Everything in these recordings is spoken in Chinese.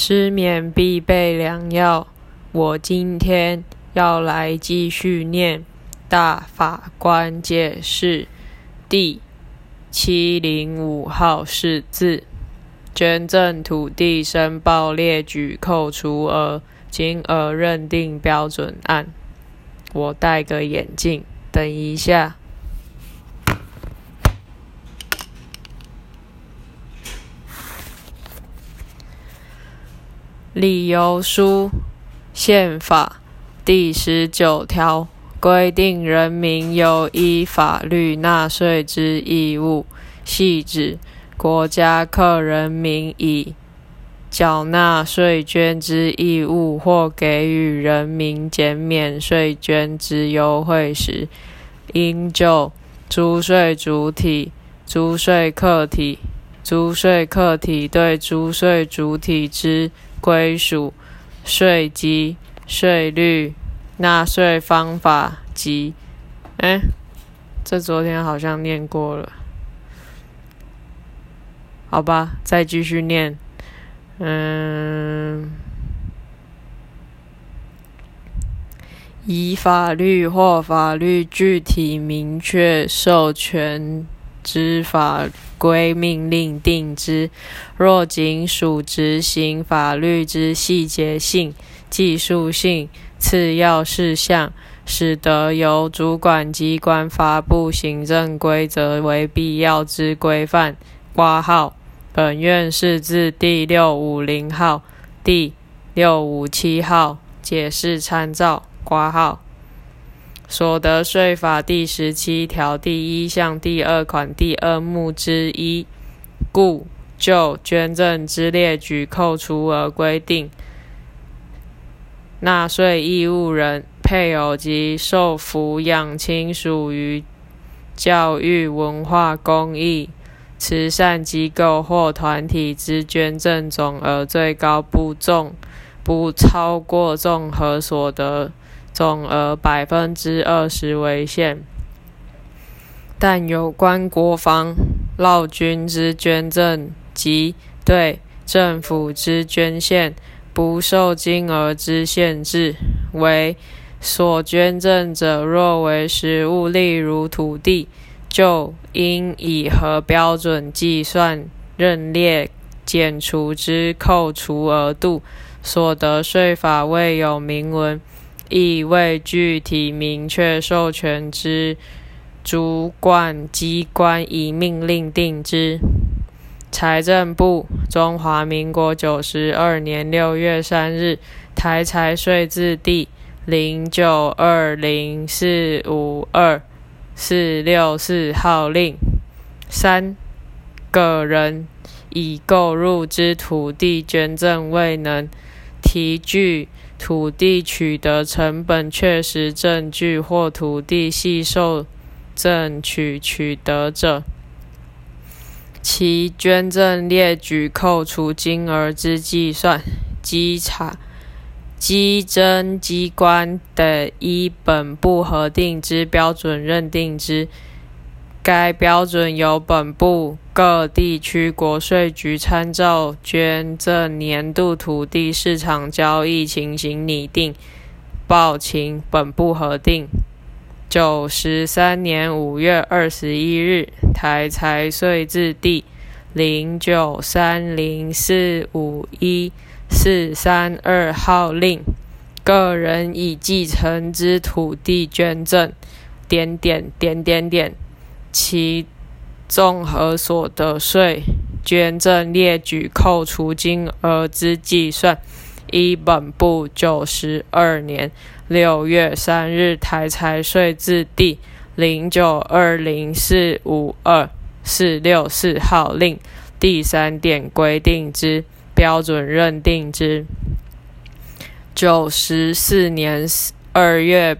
失眠必备良药。我今天要来继续念《大法官解释》第七零五号释字：捐赠土地申报列举扣除额，金额认定标准案。我戴个眼镜，等一下。理由书宪法第十九条规定，人民有依法律纳税之义务，系指国家课人民以缴纳税捐之义务，或给予人民减免税捐之优惠时，应就租税主体、租税客体、租税客体对租税主体之归属、税基、税率、纳税方法及……哎，这昨天好像念过了，好吧，再继续念。嗯，以法律或法律具体明确授权。之法规命令定之，若仅属执行法律之细节性、技术性、次要事项，使得由主管机关发布行政规则为必要之规范。挂号，本院释字第六五零号、第六五七号解释参照。挂号。所得税法第十七条第一项第二款第二目之一，故就捐赠之列举扣除额规定，纳税义务人、配偶及受抚养亲属于教育、文化、公益、慈善机构或团体之捐赠总额，最高不重不超过综合所得。总额百分之二十为限，但有关国防、劳军之捐赠及对政府之捐献，不受金额之限制。为所捐赠者若为实物，例如土地，就应以何标准计算认列减除之扣除额度。所得税法未有明文。亦未具体明确授权之主管机关以命令定之。财政部，中华民国九十二年六月三日，台财税字第零九二零四五二四六四号令。三个人已购入之土地捐赠未能提具。土地取得成本确实证据或土地系受赠取取得者，其捐赠列举扣除金额之计算，稽查稽征机关得依本部核定之标准认定之。该标准由本部各地区国税局参照捐赠年度土地市场交易情形拟定，报请本部核定。九十三年五月二十一日，台财税字第零九三零四五一四三二号令，个人已继承之土地捐赠，点点点点点。其综合所得税捐赠列举扣除金额之计算，依本部九十二年六月三日台财税字第零九二零四五二四六四号令第三点规定之标准认定之。九十四年二月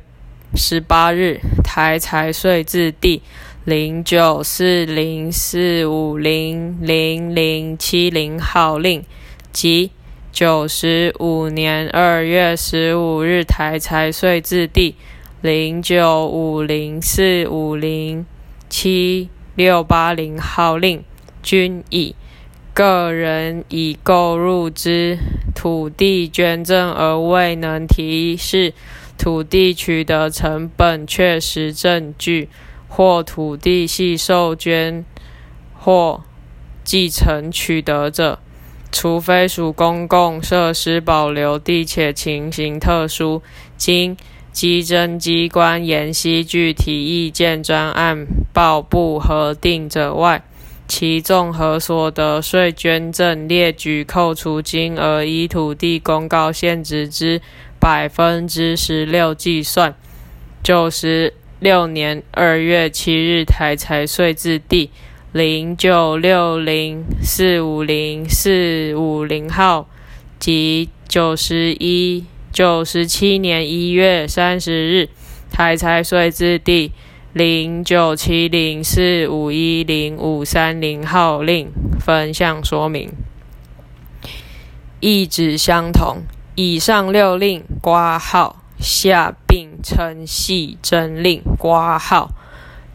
十八日台财税字第。零九四零四五零零零七零号令及九十五年二月十五日台财税字第零九五零四五零七六八零号令，均以个人已购入之土地捐赠而未能提示土地取得成本确实证据，或土地系受捐或继承取得者，除非属公共设施保留地且情形特殊，经稽征机关研析具体意见专案报部核定者外。其综合所得税捐赠列举扣除金额，依土地公告现值之百分之十六计算。九十六年二月七日台财税字第零九六零四五零四五零号及九十一九十七年一月三十日台财税字第。零九七零四五一零五三零号令分项说明，意旨相同。以上六令挂号下并称系征令挂号。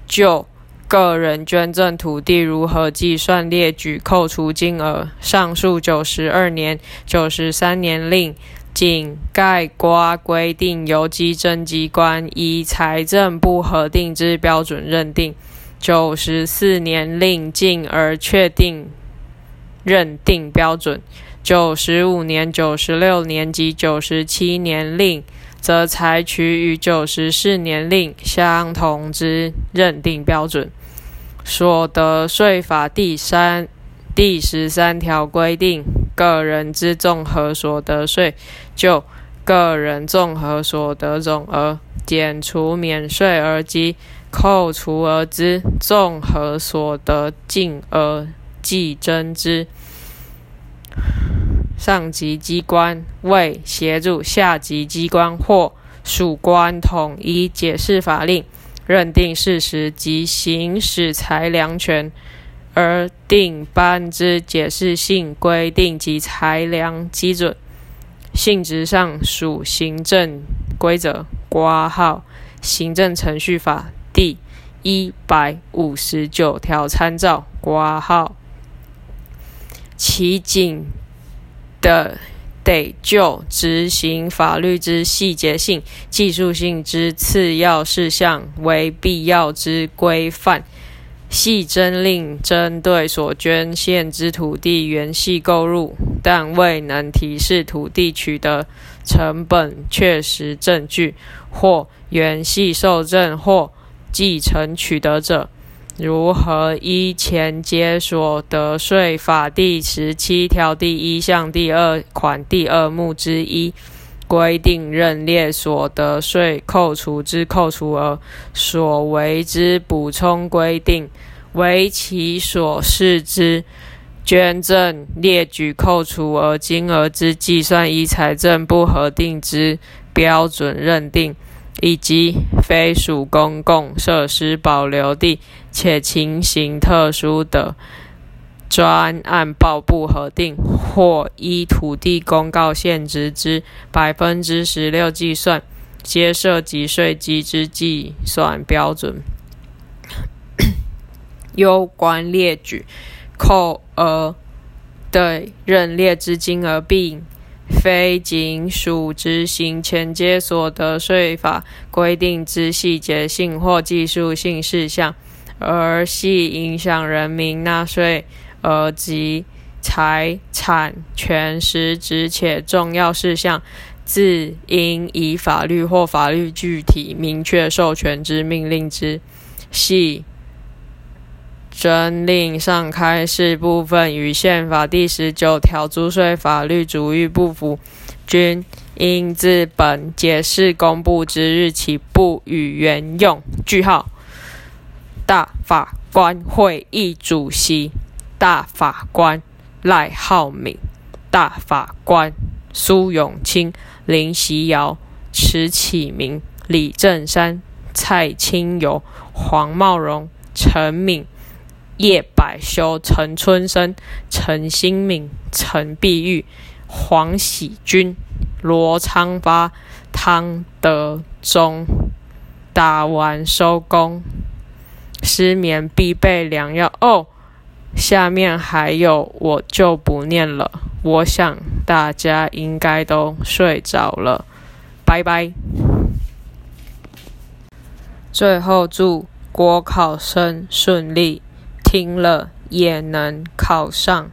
就个人捐赠土地如何计算列举扣除金额，上述九十二年、九十三年令。仅盖刮规定，由稽征机关依财政部核定之标准认定。九十四年令进而确定认定标准。九十五年、九十六年及九十七年令，则采取与九十四年令相同之认定标准。所得税法第三。第十三条规定，个人之综合所得税，就个人综合所得总额减除免税额及扣除额之综合所得净额计征之。上级机关为协助下级机关或属官统一解释法令、认定事实及行使裁量权。而定颁之解释性规定及裁量基准，性质上属行政规则。挂号行政程序法第一百五十九条参照。挂号其仅的得就执行法律之细节性、技术性之次要事项为必要之规范。系征令针对所捐献之土地原系购入，但未能提示土地取得成本确实证据，或原系受赠或继承取得者，如何依前接所得税法第十七条第一项第二款第二目之一。规定认列所得税扣除之扣除额所为之补充规定，为其所示之捐赠列举扣除额金额之计算依财政部核定之标准认定，以及非属公共设施保留地且情形特殊的。专案报部核定，或依土地公告限值之百分之十六计算，皆涉及税基之计算标准。有关列举扣额的认列之金额，并非仅属执行前接所得税法规定之细节性或技术性事项，而系影响人民纳税。而及财产权实质且重要事项，自应以法律或法律具体明确授权之命令之，系征令上开示部分与宪法第十九条租税法律主义不符，均应自本解释公布之日起不予援用。句号。大法官会议主席。大法官赖浩敏、大法官苏永清、林习尧、池启明、李正山、蔡清友、黄茂荣、陈敏、叶百修、陈春生、陈新敏、陈碧玉、黄喜军、罗昌发、汤德忠，打完收工，失眠必备良药哦。下面还有，我就不念了。我想大家应该都睡着了，拜拜。最后祝国考生顺利，拼了也能考上。